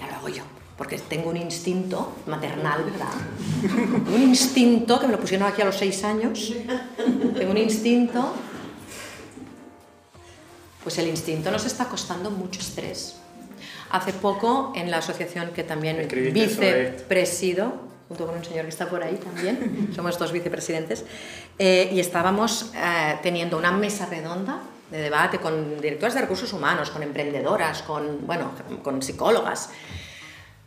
Speaker 2: Ya lo hago yo, porque tengo un instinto maternal, ¿verdad? Un instinto que me lo pusieron aquí a los seis años. Tengo un instinto pues el instinto nos está costando mucho estrés. Hace poco, en la asociación que también vicepresido, junto con un señor que está por ahí también, somos dos vicepresidentes, eh, y estábamos eh, teniendo una mesa redonda de debate con directores de recursos humanos, con emprendedoras, con, bueno, con psicólogas,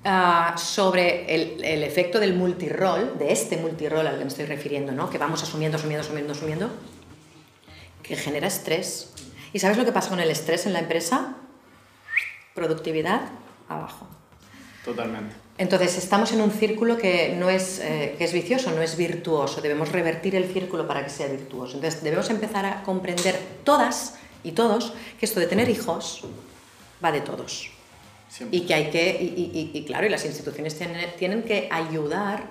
Speaker 2: ah, sobre el, el, efecto del multirol, de este multirol al que me estoy refiriendo, ¿no? que vamos asumiendo, asumiendo, asumiendo, asumiendo, que genera estrés ¿Y sabes lo que pasa con el estrés en la empresa? Productividad abajo.
Speaker 1: Totalmente.
Speaker 2: Entonces estamos en un círculo que no es, eh, que es vicioso, no es virtuoso. Debemos revertir el círculo para que sea virtuoso. Entonces debemos empezar a comprender todas y todos que esto de tener hijos va de todos. Y que hay que, y, claro, y las instituciones tienen, tienen que ayudar,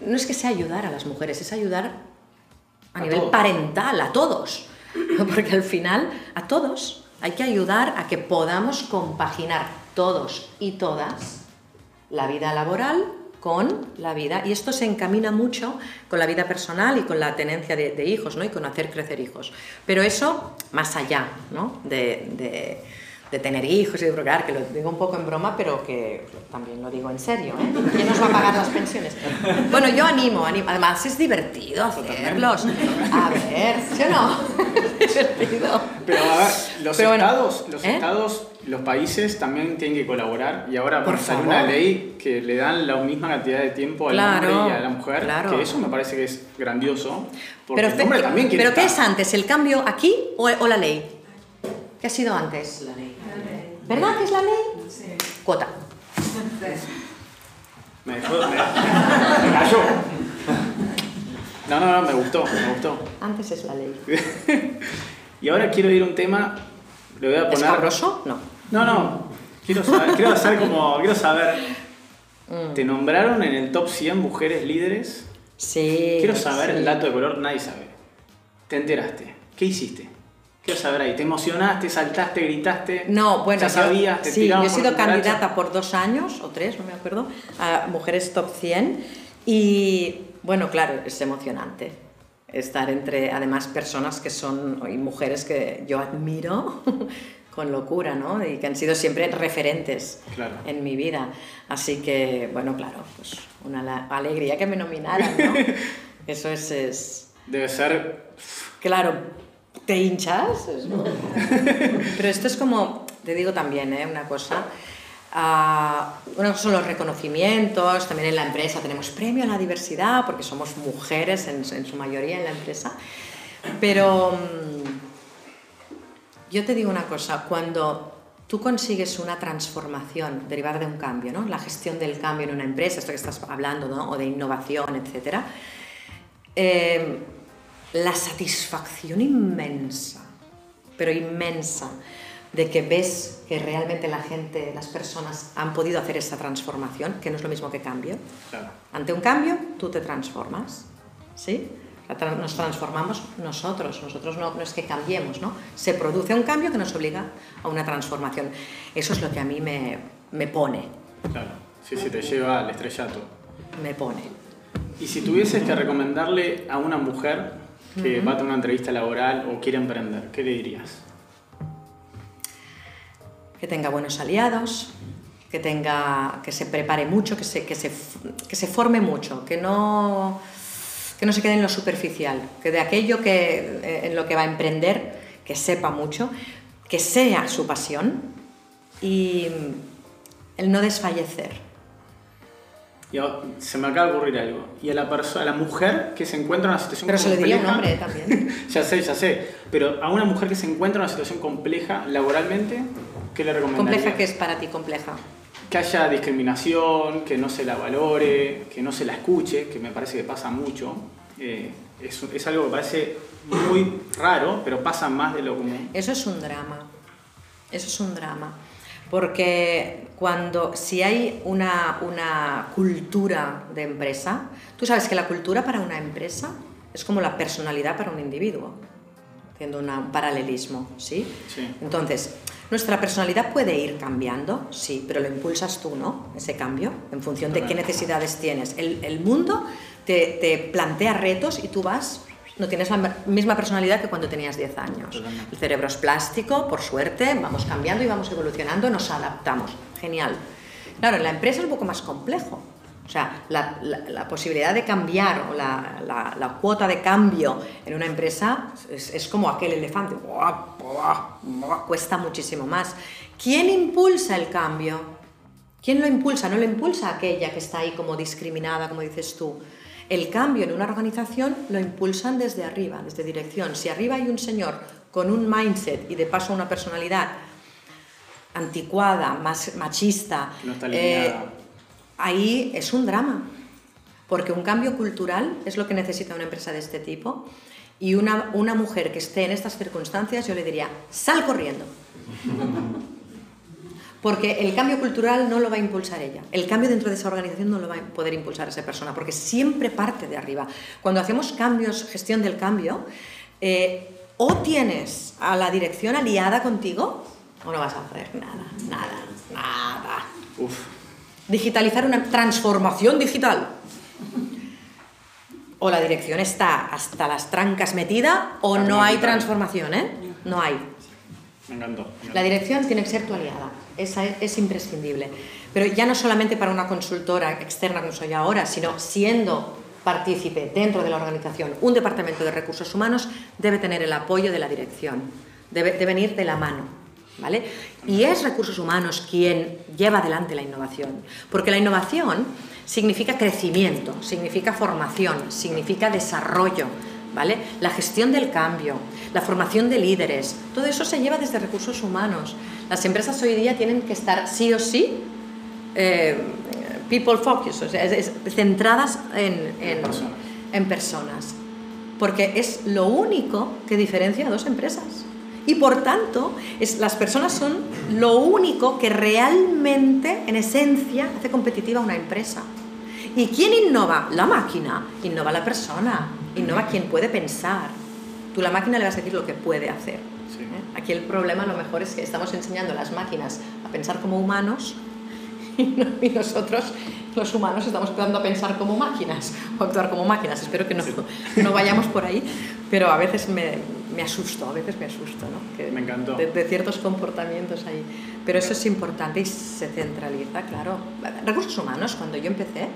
Speaker 2: no es que sea ayudar a las mujeres, es ayudar a, nivel parental, a todos. porque al final a todos hay que ayudar a que podamos compaginar todos y todas la vida laboral con la vida, y esto se encamina mucho con la vida personal y con la tenencia de, hijos, ¿no? y con hacer crecer hijos. Pero eso más allá ¿no? de tener hijos y de procrear, que lo digo un poco en broma, pero que también lo digo en serio. ¿eh? ¿Quién nos va a pagar las pensiones? Bueno, yo animo, animo. Además, es divertido hacerlos. A ver, ¿sí o no? divertido.
Speaker 1: Pero a ver, los, estados, los ¿eh? estados, los países también tienen que colaborar y ahora por salir una ley que le dan la misma cantidad de tiempo al hombre y a la mujer, que eso me parece que es grandioso.
Speaker 2: Porque pero, el hombre también quiere ¿Pero qué es antes, el cambio aquí o, o la ley? ¿Qué ha sido antes? La ley. ¿Verdad que es la ley? Sí. Cuota.
Speaker 1: Me dejó, me, me cayó. No, no, no, me gustó, me gustó.
Speaker 2: Antes es la ley.
Speaker 1: y ahora quiero ir a un tema, le voy a poner...
Speaker 2: ¿Escabroso? No.
Speaker 1: No, no, quiero saber, quiero hacer como, quiero saber,
Speaker 2: Mm.
Speaker 1: ¿te nombraron en el top 100 mujeres líderes?
Speaker 2: Sí.
Speaker 1: Quiero saber
Speaker 2: sí.
Speaker 1: el dato de color, nadie sabe. ¿Te enteraste? ¿Qué hiciste? Quiero saber ahí, ¿te emocionaste, saltaste, gritaste?
Speaker 2: No, bueno,
Speaker 1: ¿Ya
Speaker 2: yo-
Speaker 1: sabías? ¿Te
Speaker 2: sí, yo he sido candidata por dos años, o tres, no me acuerdo, a Mujeres Top 100 y, bueno, claro, es emocionante estar entre, además, personas que son, y mujeres que yo admiro con locura, ¿no? Y que han sido siempre referentes
Speaker 1: Claro.
Speaker 2: en mi vida. Así que, bueno, claro, pues una alegría que me nominaran, ¿no? Eso es, es
Speaker 1: Debe ser...
Speaker 2: Claro, te hinchas. Pero esto es como, te digo también, ¿eh? una cosa. cosa son los reconocimientos, también en la empresa tenemos premio a la diversidad, porque somos mujeres en, su mayoría en la empresa. Pero mm, yo te digo una cosa, cuando tú consigues una transformación derivada de un cambio, ¿no? la gestión del cambio en una empresa, esto que estás hablando, ¿no? o de innovación, eh, la satisfacción inmensa, pero inmensa, de que ves que realmente la gente, las personas han podido hacer esa transformación, que no es lo mismo que cambio.
Speaker 1: Claro.
Speaker 2: Ante un cambio, tú te transformas, ¿sí? Nos transformamos nosotros, nosotros no, no es que cambiemos, ¿no? Se produce un cambio que nos obliga a una transformación. Eso es lo que a mí me, me pone,
Speaker 1: Claro. Sí, sí, te lleva al estrellato.
Speaker 2: me pone.
Speaker 1: Y si tuvieses que recomendarle a una mujer que va a tener una entrevista laboral o quiere emprender, ¿qué le dirías?
Speaker 2: que tenga buenos aliados, que, tenga, que se prepare mucho, que se, que, se, que se forme mucho, que no, que no se quede en lo superficial, que de aquello que, eh, en lo que va a emprender, que sepa mucho, que sea su pasión y el no desfallecer.
Speaker 1: Y ahora se me acaba de ocurrir algo. Y a la, a la mujer que se encuentra en una situación
Speaker 2: Pero se lo diría a un
Speaker 1: compleja-
Speaker 2: hombre también.
Speaker 1: ya sé, ya sé. Pero a una mujer que se encuentra en una situación compleja laboralmente, ¿qué le recomendarías?
Speaker 2: ¿Compleja que es para ti compleja?
Speaker 1: Que haya discriminación, que no se la valore, que no se la escuche, que me parece que pasa mucho. Eh, es, es algo que parece muy raro, pero pasa más de lo común.
Speaker 2: Eso es un drama. Eso es un drama. Porque cuando, si hay una, una cultura de empresa, tú sabes que la cultura para una empresa es como la personalidad para un individuo, haciendo un paralelismo, ¿sí?
Speaker 1: Sí.
Speaker 2: Entonces, nuestra personalidad puede ir cambiando, sí, pero lo impulsas tú, ¿no? Ese cambio, en función de qué necesidades tienes. El, el mundo te, te plantea retos y tú vas, no tienes la misma personalidad que cuando tenías 10 años. El cerebro es plástico, por suerte, vamos cambiando y vamos evolucionando, nos adaptamos. Genial. Claro, en la empresa es un poco más complejo. O sea, la, la- la posibilidad de cambiar o la, la- la cuota de cambio en una empresa es, es como aquel elefante. Buah, buah, buah, Cuesta muchísimo más. ¿Quién impulsa el cambio? ¿Quién lo impulsa? No lo impulsa aquella que está ahí como discriminada, como dices tú. El cambio en una organización lo impulsan desde arriba, desde dirección. Si arriba hay un señor con un mindset y de paso una personalidad anticuada, más machista,
Speaker 1: Que no está
Speaker 2: eh, ahí es un drama. Porque un cambio cultural es lo que necesita una empresa de este tipo. Y una, una mujer que esté en estas circunstancias, yo le diría, sal corriendo. Porque el cambio cultural no lo va a impulsar ella. El cambio dentro de esa organización no lo va a poder impulsar esa persona, porque siempre parte de arriba. Cuando hacemos cambios, gestión del cambio, eh, o tienes a la dirección aliada contigo, o no vas a hacer nada, nada, nada.
Speaker 1: Uf,
Speaker 2: Digitalizar una transformación digital. O la dirección está hasta las trancas metida, o no hay transformación, ¿eh? No hay.
Speaker 1: me encantó. me encantó.
Speaker 2: La dirección tiene que ser tu aliada, es, es imprescindible. Pero ya no solamente para una consultora externa como soy ahora, sino siendo partícipe dentro de la organización, un departamento de recursos humanos debe tener el apoyo de la dirección, debe, deben ir de la mano. ¿Vale? Y es recursos humanos quien lleva adelante la innovación, porque la innovación significa crecimiento, significa formación, significa desarrollo, ¿vale? La gestión del cambio, la formación de líderes, todo eso se lleva desde recursos humanos. Las empresas hoy día tienen que estar sí o sí eh, people focus, o sea, es- es centradas en, en-
Speaker 1: personas.
Speaker 2: en personas. porque es lo único que diferencia a dos empresas. Y por tanto, es, las personas son lo único que realmente, en esencia, hace competitiva una empresa. ¿Y quién innova? La máquina. Innova la persona. Innova quien puede pensar. Tú la máquina le vas a decir lo que puede hacer. ¿eh? Aquí el problema a lo mejor es que estamos enseñando a las máquinas a pensar como humanos y nosotros los humanos estamos empezando a pensar como máquinas o actuar como máquinas. Espero que no, no vayamos por ahí, pero a veces me, me asusto, a veces me asusto, ¿no?
Speaker 1: Que me encantó.
Speaker 2: De, ciertos comportamientos ahí. Pero eso es importante y se centraliza, claro. Recursos humanos, cuando yo empecé,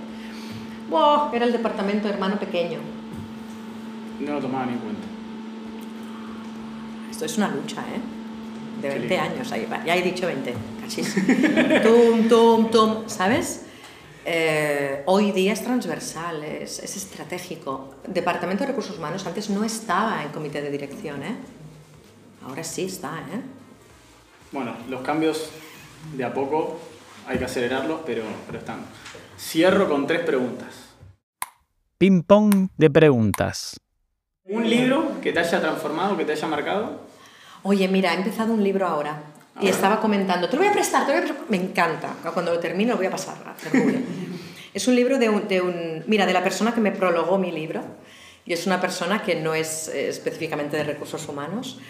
Speaker 2: wow, era el departamento hermano pequeño.
Speaker 1: No lo tomaba ni en cuenta.
Speaker 2: Esto es una lucha, ¿eh? De 20 años, ahí, ya he dicho 20, cachis. tum, tum, tum, ¿sabes? Eh, hoy día es transversal, es, es, estratégico. Departamento de Recursos Humanos antes no estaba en comité de dirección, ¿eh? Ahora sí está, ¿eh?
Speaker 1: Bueno, los cambios de a poco hay que acelerarlos, pero, pero están. Cierro con tres preguntas.
Speaker 3: Ping pong de preguntas.
Speaker 1: ¿Un libro que te haya transformado, que te haya marcado?
Speaker 2: Oye, mira, he empezado un libro ahora y estaba comentando, te lo voy a prestar, te lo voy a prestar. Me encanta. Cuando lo termine lo voy a pasar a es un libro de un, de un, Mira, de la persona que me prologó mi libro. Y es una persona que no es eh, específicamente de recursos humanos,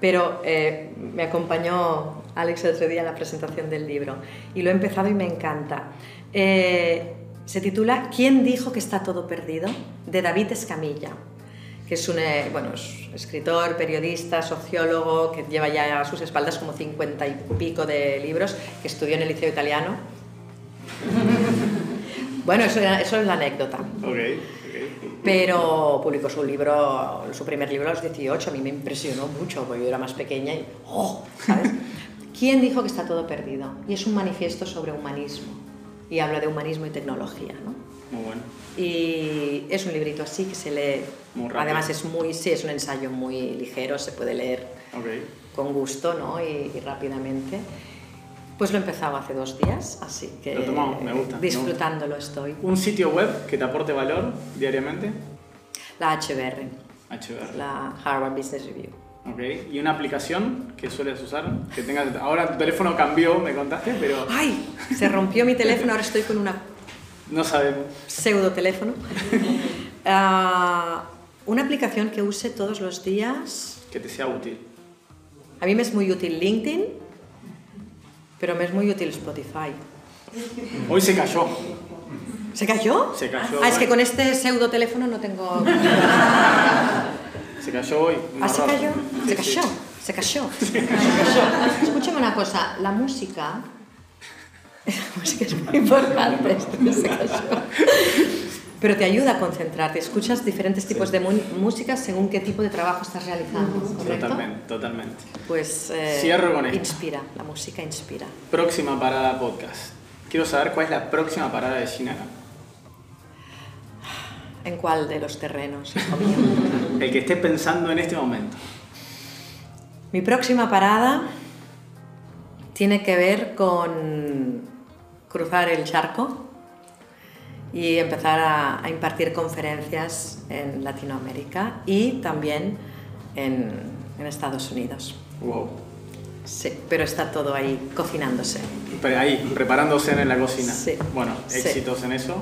Speaker 2: pero eh, me acompañó Alex el otro día en la presentación del libro. Y lo he empezado y me encanta. Eh, se titula ¿Quién dijo que está todo perdido? de David Escamilla que es un eh, bueno, escritor, periodista, sociólogo, que lleva ya a sus espaldas como cincuenta y pico de libros, que estudió en el Liceo Italiano. bueno, eso, eso, es la anécdota.
Speaker 1: Okay,
Speaker 2: Pero publicó su libro, su primer libro a los 18, a mí me impresionó mucho, porque yo era más pequeña y ¡oh! ¿sabes? ¿Quién dijo que está todo perdido? Y es un manifiesto sobre humanismo, y habla de humanismo y tecnología, ¿no?
Speaker 1: Muy bueno.
Speaker 2: Y es un librito así que se lee. Además es muy, sí, es un ensayo muy ligero, se puede leer con gusto, ¿no? Y, rápidamente. Pues lo he empezado hace dos días, así que
Speaker 1: me gusta,
Speaker 2: disfrutándolo estoy.
Speaker 1: ¿Un sitio web que te aporte valor diariamente?
Speaker 2: La HBR.
Speaker 1: HBR.
Speaker 2: La Harvard Business Review.
Speaker 1: Ok, ¿y una aplicación que sueles usar? Que tengas, ahora tu teléfono cambió, me contaste, pero...
Speaker 2: ¡Ay! Se rompió mi teléfono, ahora estoy con una
Speaker 1: no sabemos.
Speaker 2: Pseudo teléfono. Ah, una aplicación que use todos los días.
Speaker 1: Que te sea útil.
Speaker 2: A mí me es muy útil LinkedIn, pero me es muy útil Spotify.
Speaker 1: Hoy se cayó.
Speaker 2: ¿Se cayó?
Speaker 1: Se cayó.
Speaker 2: Ah, es que con este pseudo teléfono no tengo.
Speaker 1: se cayó hoy.
Speaker 2: ¿Ah, se cayó? Se cayó. Se cayó. Se cayó. Escúchame una cosa, la música música es muy importante, Pero te ayuda a concentrarte, escuchas diferentes tipos de música según qué tipo de trabajo estás realizando,
Speaker 1: Totalmente, totalmente.
Speaker 2: Pues eh,
Speaker 1: Cierro con esto.
Speaker 2: inspira, la música inspira.
Speaker 1: Próxima parada podcast. Quiero saber cuál es la próxima parada de Shinara.
Speaker 2: ¿En cuál de los terrenos?
Speaker 1: El que esté pensando en este momento.
Speaker 2: Mi próxima parada tiene que ver con cruzar el charco y empezar a, impartir conferencias en Latinoamérica y también en, en, Estados Unidos.
Speaker 1: Wow.
Speaker 2: Sí, pero está todo ahí cocinándose.
Speaker 1: Ahí, preparándose en la cocina.
Speaker 2: Sí.
Speaker 1: Bueno, éxitos en eso.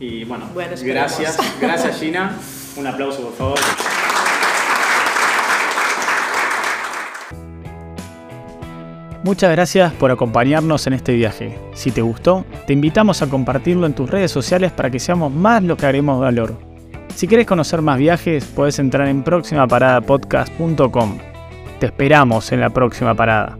Speaker 1: Y bueno, gracias. Gracias Gina. Un aplauso, por favor.
Speaker 3: Muchas gracias por acompañarnos en este viaje. Si te gustó, te invitamos a compartirlo en tus redes sociales para que seamos más lo que haremos valor. Si quieres conocer más viajes, puedes entrar en próximaparadapodcast.com. Te esperamos en la próxima parada.